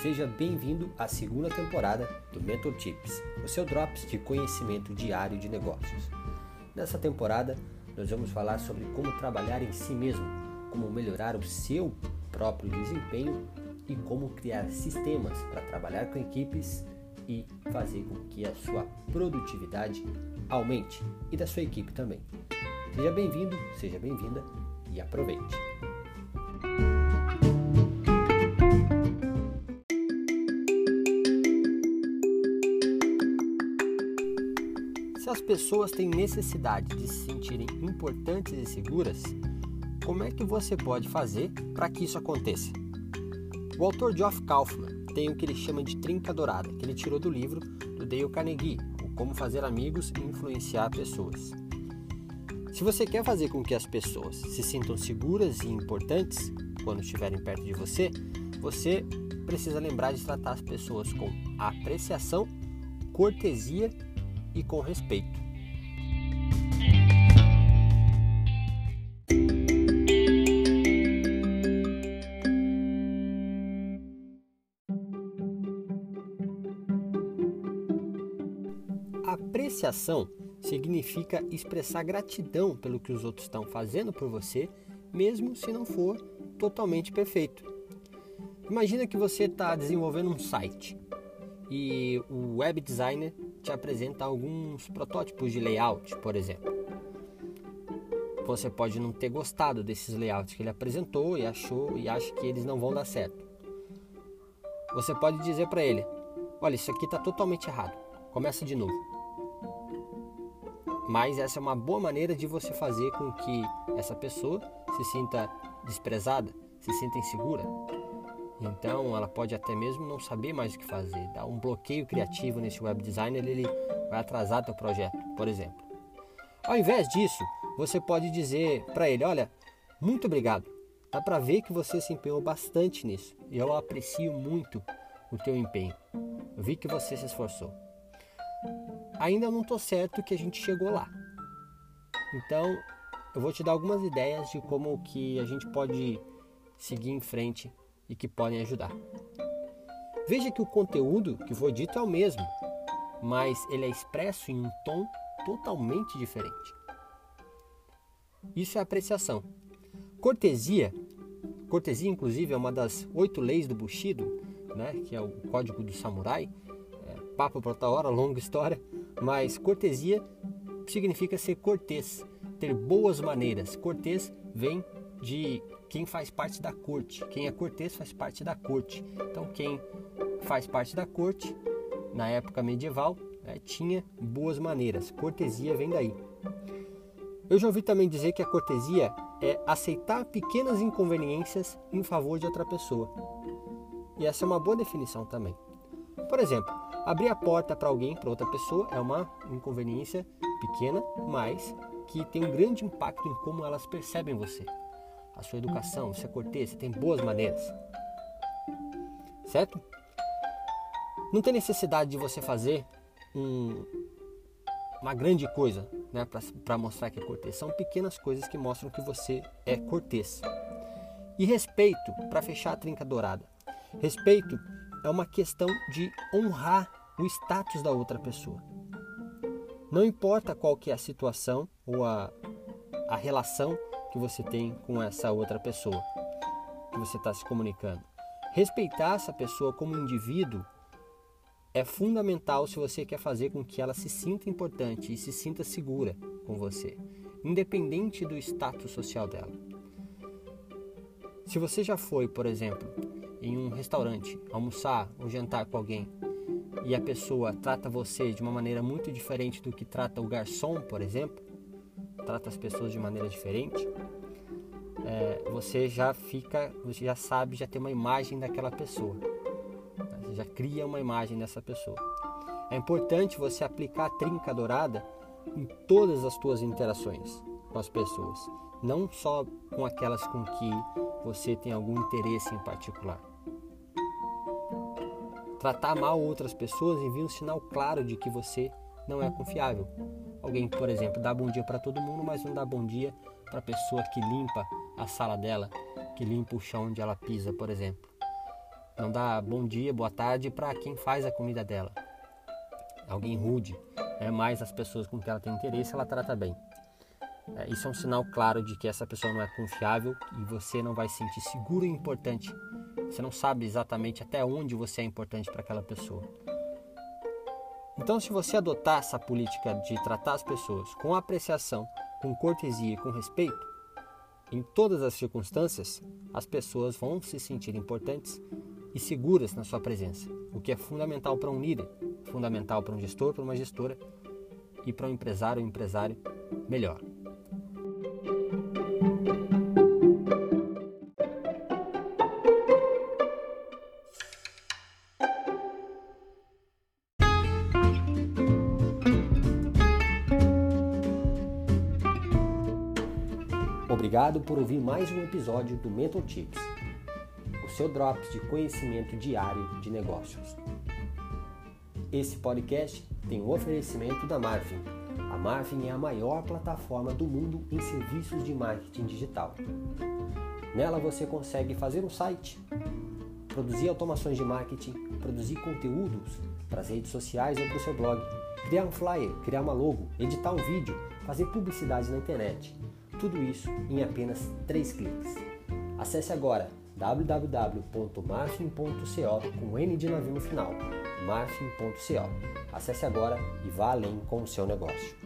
Seja bem-vindo à segunda temporada do Mentor Tips, o seu drops de conhecimento diário de negócios. Nessa temporada, nós vamos falar sobre como trabalhar em si mesmo, como melhorar o seu próprio desempenho e como criar sistemas para trabalhar com equipes e fazer com que a sua produtividade aumente e da sua equipe também. Seja bem-vindo, seja bem-vinda e aproveite! As pessoas têm necessidade de se sentirem importantes e seguras, como é que você pode fazer para que isso aconteça? O autor Geoff Kaufman tem o que ele chama de trinca dourada, que ele tirou do livro do Dale Carnegie, o Como Fazer Amigos e Influenciar Pessoas. Se você quer fazer com que as pessoas se sintam seguras e importantes quando estiverem perto de você, você precisa lembrar de tratar as pessoas com apreciação, cortesia e com respeito. Apreciação significa expressar gratidão pelo que os outros estão fazendo por você, mesmo se não for totalmente perfeito. Imagina que você está desenvolvendo um site e o web designer te apresenta alguns protótipos de layout, por exemplo. Você pode não ter gostado desses layouts que ele apresentou e achou e acha que eles não vão dar certo. Você pode dizer para ele: "Olha, isso aqui está totalmente errado. Começa de novo." Mas essa é uma boa maneira de você fazer com que essa pessoa se sinta desprezada, se sinta insegura, então, ela pode até mesmo não saber mais o que fazer, dar um bloqueio criativo nesse web designer, ele vai atrasar teu projeto, por exemplo. Ao invés disso, você pode dizer para ele, olha, muito obrigado. Dá para ver que você se empenhou bastante nisso e eu aprecio muito o teu empenho. Eu vi que você se esforçou. Ainda não estou certo que a gente chegou lá. Então, eu vou te dar algumas ideias de como que a gente pode seguir em frente e que podem ajudar. Veja que o conteúdo que foi dito é o mesmo, mas ele é expresso em um tom totalmente diferente. Isso é apreciação. Cortesia, cortesia inclusive é uma das oito leis do Bushido, né, que é o código do samurai. É, papo para outra hora, longa história, mas cortesia significa ser cortês, ter boas maneiras. Cortês vem de quem faz parte da corte. Quem é cortês faz parte da corte. Então, quem faz parte da corte, na época medieval, né, tinha boas maneiras. Cortesia vem daí. Eu já ouvi também dizer que a cortesia é aceitar pequenas inconveniências em favor de outra pessoa. E essa é uma boa definição também. Por exemplo, abrir a porta para alguém, para outra pessoa, é uma inconveniência pequena, mas que tem um grande impacto em como elas percebem você a sua educação, você é cortês, você tem boas maneiras. Certo? Não tem necessidade de você fazer um, uma grande coisa né, para mostrar que é cortês. São pequenas coisas que mostram que você é cortês. E respeito, para fechar a trinca dourada. Respeito é uma questão de honrar o status da outra pessoa. Não importa qual que é a situação ou a, a relação que você tem com essa outra pessoa que você está se comunicando. Respeitar essa pessoa como indivíduo é fundamental se você quer fazer com que ela se sinta importante e se sinta segura com você, independente do status social dela. Se você já foi, por exemplo, em um restaurante almoçar ou jantar com alguém e a pessoa trata você de uma maneira muito diferente do que trata o garçom, por exemplo, trata as pessoas de maneira diferente, é, você já fica, você já sabe, já tem uma imagem daquela pessoa. Você já cria uma imagem dessa pessoa. É importante você aplicar a trinca dourada em todas as suas interações com as pessoas, não só com aquelas com que você tem algum interesse em particular. Tratar mal outras pessoas envia um sinal claro de que você não é confiável. Alguém, por exemplo, dá bom dia para todo mundo, mas não dá bom dia para a pessoa que limpa a sala dela, que limpa o chão onde ela pisa, por exemplo. não dá bom dia, boa tarde para quem faz a comida dela. Alguém rude, né? mas as pessoas com quem ela tem interesse ela trata bem. É, isso é um sinal claro de que essa pessoa não é confiável e você não vai se sentir seguro e importante. Você não sabe exatamente até onde você é importante para aquela pessoa. Então, se você adotar essa política de tratar as pessoas com apreciação, com cortesia e com respeito, em todas as circunstâncias, as pessoas vão se sentir importantes e seguras na sua presença, o que é fundamental para um líder, fundamental para um gestor, para uma gestora e para um empresário ou empresário melhor. Obrigado por ouvir mais um episódio do Mentor Tips, o seu drops de conhecimento diário de negócios. Esse podcast tem um oferecimento da Marvin. A Marvin é a maior plataforma do mundo em serviços de marketing digital. Nela você consegue fazer um site, produzir automações de marketing, produzir conteúdos para as redes sociais ou para o seu blog, criar um flyer, criar uma logo, editar um vídeo, fazer publicidade na internet tudo isso em apenas 3 cliques. Acesse agora www.marfin.co com N de navio no final, marfin.co. Acesse agora e vá além com o seu negócio.